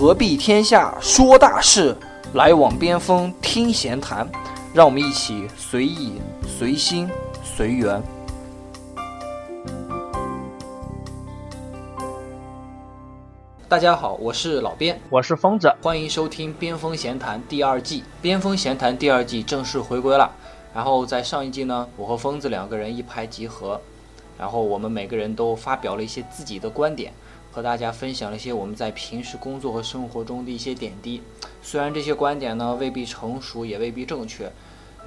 何必天下说大事，来往边锋听闲谈。让我们一起随意、随心、随缘。大家好，我是老边，我是疯子，欢迎收听《边锋闲谈》第二季。《边锋闲谈》第二季正式回归了。然后在上一季呢，我和疯子两个人一拍即合，然后我们每个人都发表了一些自己的观点，和大家分享了一些我们在平时工作和生活中的一些点滴。虽然这些观点呢未必成熟，也未必正确，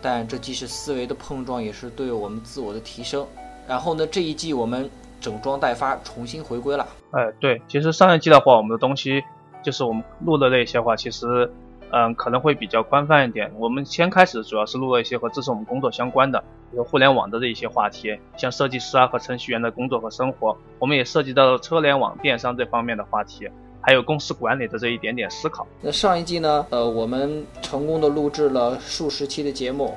但这既是思维的碰撞，也是对我们自我的提升。然后呢，这一季我们整装待发，重新回归了。哎，对，其实上一季的话，我们的东西就是我们录的那些话，其实。嗯，可能会比较宽泛一点。我们先开始主要是录了一些和支持我们工作相关的，比如互联网的这一些话题，像设计师啊和程序员的工作和生活。我们也涉及到了车联网、电商这方面的话题，还有公司管理的这一点点思考。那上一季呢，呃，我们成功的录制了数十期的节目，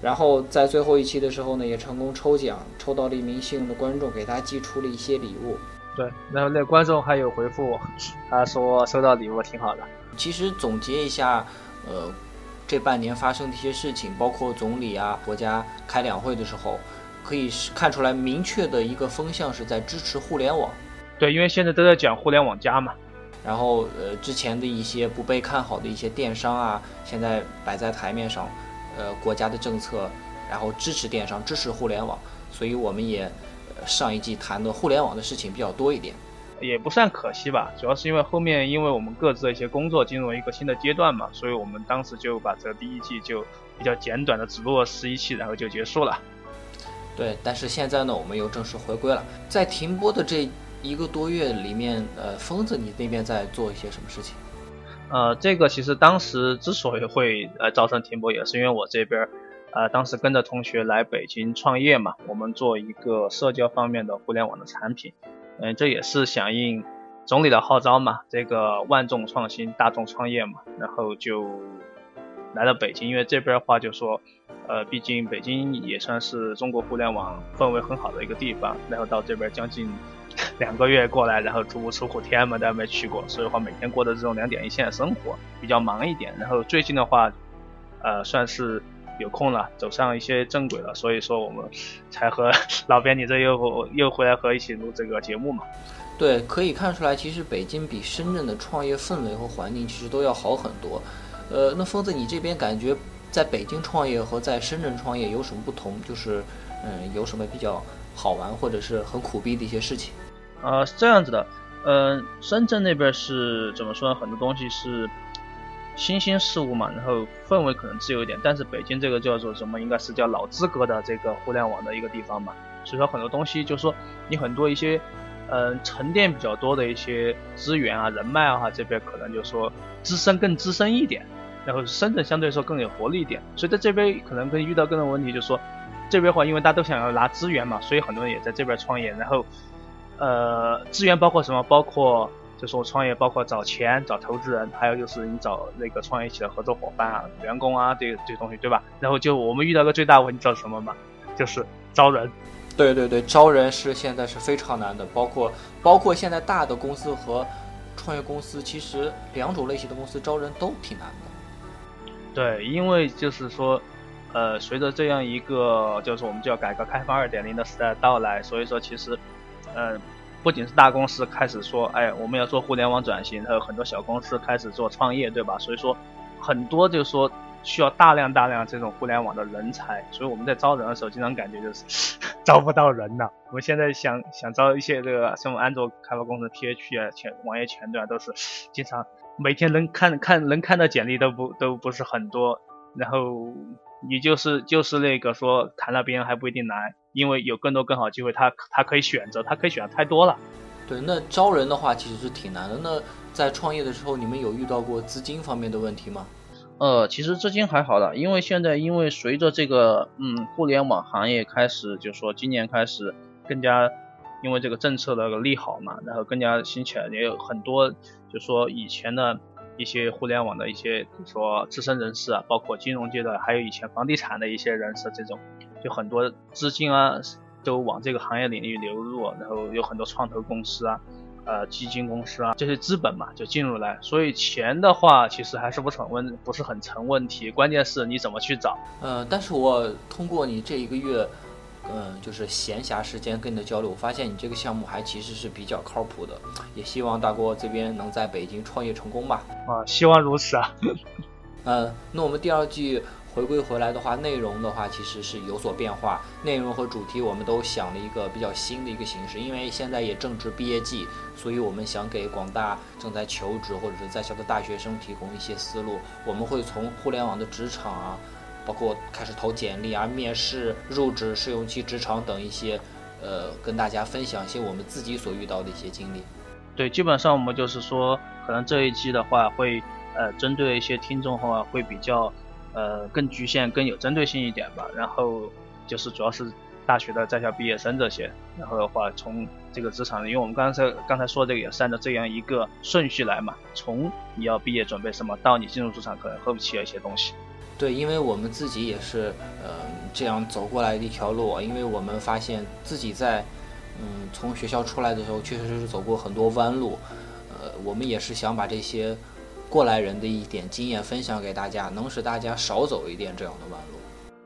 然后在最后一期的时候呢，也成功抽奖，抽到了一名幸运的观众，给他寄出了一些礼物。对，然后那观众还有回复我，他说收到礼物挺好的。其实总结一下，呃，这半年发生的一些事情，包括总理啊、国家开两会的时候，可以看出来明确的一个风向是在支持互联网。对，因为现在都在讲互联网加嘛。然后，呃，之前的一些不被看好的一些电商啊，现在摆在台面上，呃，国家的政策，然后支持电商、支持互联网，所以我们也上一季谈的互联网的事情比较多一点。也不算可惜吧，主要是因为后面因为我们各自的一些工作进入了一个新的阶段嘛，所以我们当时就把这第一季就比较简短的只录了十一期，然后就结束了。对，但是现在呢，我们又正式回归了。在停播的这一个多月里面，呃，疯子你那边在做一些什么事情？呃，这个其实当时之所以会呃造成停播，也是因为我这边呃当时跟着同学来北京创业嘛，我们做一个社交方面的互联网的产品。嗯，这也是响应总理的号召嘛，这个万众创新，大众创业嘛，然后就来到北京，因为这边的话就说，呃，毕竟北京也算是中国互联网氛围很好的一个地方，然后到这边将近 两个月过来，然后足不出户，天安门都没去过，所以话每天过的这种两点一线的生活比较忙一点，然后最近的话，呃，算是。有空了，走上一些正轨了，所以说我们才和 老编你这又又回来和一起录这个节目嘛。对，可以看出来，其实北京比深圳的创业氛围和环境其实都要好很多。呃，那疯子，你这边感觉在北京创业和在深圳创业有什么不同？就是嗯，有什么比较好玩或者是很苦逼的一些事情？呃，是这样子的，嗯，深圳那边是怎么说呢？很多东西是。新兴事物嘛，然后氛围可能自由一点，但是北京这个叫做什么，应该是叫老资格的这个互联网的一个地方嘛，所以说很多东西就是说你很多一些，嗯，沉淀比较多的一些资源啊、人脉啊，这边可能就是说资深更资深一点，然后深圳相对来说更有活力一点，所以在这边可能跟遇到更多问题，就是说这边话因为大家都想要拿资源嘛，所以很多人也在这边创业，然后呃，资源包括什么？包括。就是我创业，包括找钱、找投资人，还有就是你找那个创业起的合作伙伴啊、员工啊，这这东西，对吧？然后就我们遇到个最大问题，知道什么吗？就是招人。对对对，招人是现在是非常难的，包括包括现在大的公司和创业公司，其实两种类型的公司招人都挺难的。对，因为就是说，呃，随着这样一个就是我们叫改革开放二点零的时代到来，所以说其实，嗯。不仅是大公司开始说，哎，我们要做互联网转型，还有很多小公司开始做创业，对吧？所以说，很多就是说需要大量大量这种互联网的人才，所以我们在招人的时候，经常感觉就是 招不到人呐。我们现在想想招一些这个什么安卓开发工程、PHP 啊、前网页前端，都是经常每天能看看能看到简历都不都不是很多，然后你就是就是那个说谈了别人还不一定来。因为有更多更好机会，他他可以选择，他可以选的太多了。对，那招人的话其实是挺难的。那在创业的时候，你们有遇到过资金方面的问题吗？呃，其实资金还好的，因为现在因为随着这个嗯互联网行业开始，就说今年开始更加因为这个政策的利好嘛，然后更加兴起来，也有很多就说以前的一些互联网的一些就说资深人士啊，包括金融界的，还有以前房地产的一些人士这种。就很多资金啊，都往这个行业领域流入，然后有很多创投公司啊，呃基金公司啊这些资本嘛就进入来，所以钱的话其实还是不成问不是很成问题，关键是你怎么去找。呃，但是我通过你这一个月。嗯，就是闲暇时间跟你的交流，我发现你这个项目还其实是比较靠谱的，也希望大郭这边能在北京创业成功吧。啊，希望如此啊。嗯，那我们第二季回归回来的话，内容的话其实是有所变化，内容和主题我们都想了一个比较新的一个形式，因为现在也正值毕业季，所以我们想给广大正在求职或者是在校的大学生提供一些思路。我们会从互联网的职场啊。包括开始投简历啊、面试、入职、试用期、职场等一些，呃，跟大家分享一些我们自己所遇到的一些经历。对，基本上我们就是说，可能这一期的话会，呃，针对一些听众的话会比较，呃，更局限、更有针对性一点吧。然后就是主要是大学的在校毕业生这些。然后的话，从这个职场，因为我们刚才刚才说这个也是按照这样一个顺序来嘛，从你要毕业准备什么，到你进入职场可能后期的一些东西。对，因为我们自己也是，呃，这样走过来的一条路。因为我们发现自己在，嗯，从学校出来的时候，确实是走过很多弯路。呃，我们也是想把这些过来人的一点经验分享给大家，能使大家少走一点这样的弯路。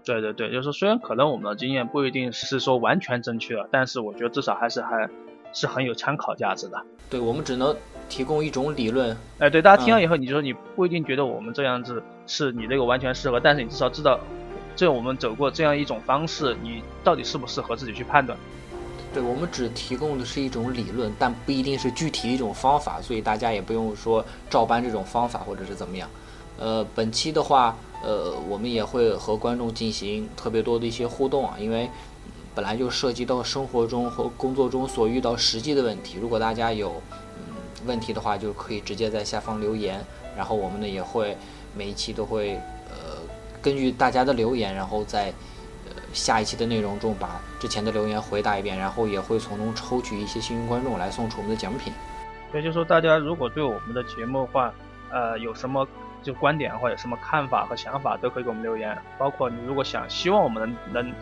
对对对，就是虽然可能我们的经验不一定是说完全正确，但是我觉得至少还是还是很有参考价值的。对，我们只能。提供一种理论，哎，对，大家听了以后，你就说你不一定觉得我们这样子是你这个完全适合，但是你至少知道，这我们走过这样一种方式，你到底适不适合自己去判断。对，我们只提供的是一种理论，但不一定是具体的一种方法，所以大家也不用说照搬这种方法或者是怎么样。呃，本期的话，呃，我们也会和观众进行特别多的一些互动啊，因为本来就涉及到生活中和工作中所遇到实际的问题，如果大家有嗯。问题的话，就可以直接在下方留言，然后我们呢也会每一期都会呃根据大家的留言，然后再下一期的内容中把之前的留言回答一遍，然后也会从中抽取一些幸运观众来送出我们的奖品。也就是说大家如果对我们的节目的话，呃有什么就观点或者什么看法和想法，都可以给我们留言。包括你如果想希望我们能能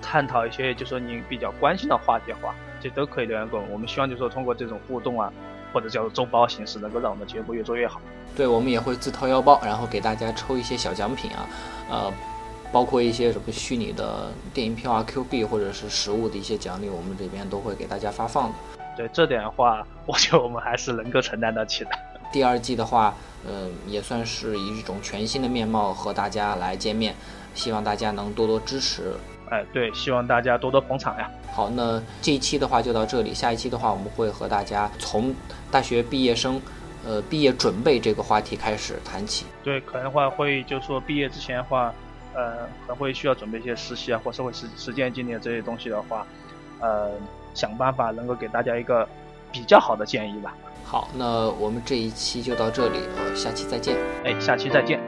探讨一些就是说你比较关心的话题的话，这都可以留言给我们。我们希望就是说通过这种互动啊。或者叫做周包形式，能够让我们节目越做越好。对，我们也会自掏腰包，然后给大家抽一些小奖品啊，呃，包括一些什么虚拟的电影票啊、Q 币或者是实物的一些奖励，我们这边都会给大家发放的。对这点的话，我觉得我们还是能够承担得起的。第二季的话，嗯，也算是以一种全新的面貌和大家来见面，希望大家能多多支持。哎，对，希望大家多多捧场呀。好，那这一期的话就到这里，下一期的话我们会和大家从大学毕业生，呃，毕业准备这个话题开始谈起。对，可能的话会就说毕业之前的话，呃，可能会需要准备一些实习啊或社会实实践经历这些东西的话，呃，想办法能够给大家一个比较好的建议吧。好，那我们这一期就到这里，呃，下期再见。哎，下期再见。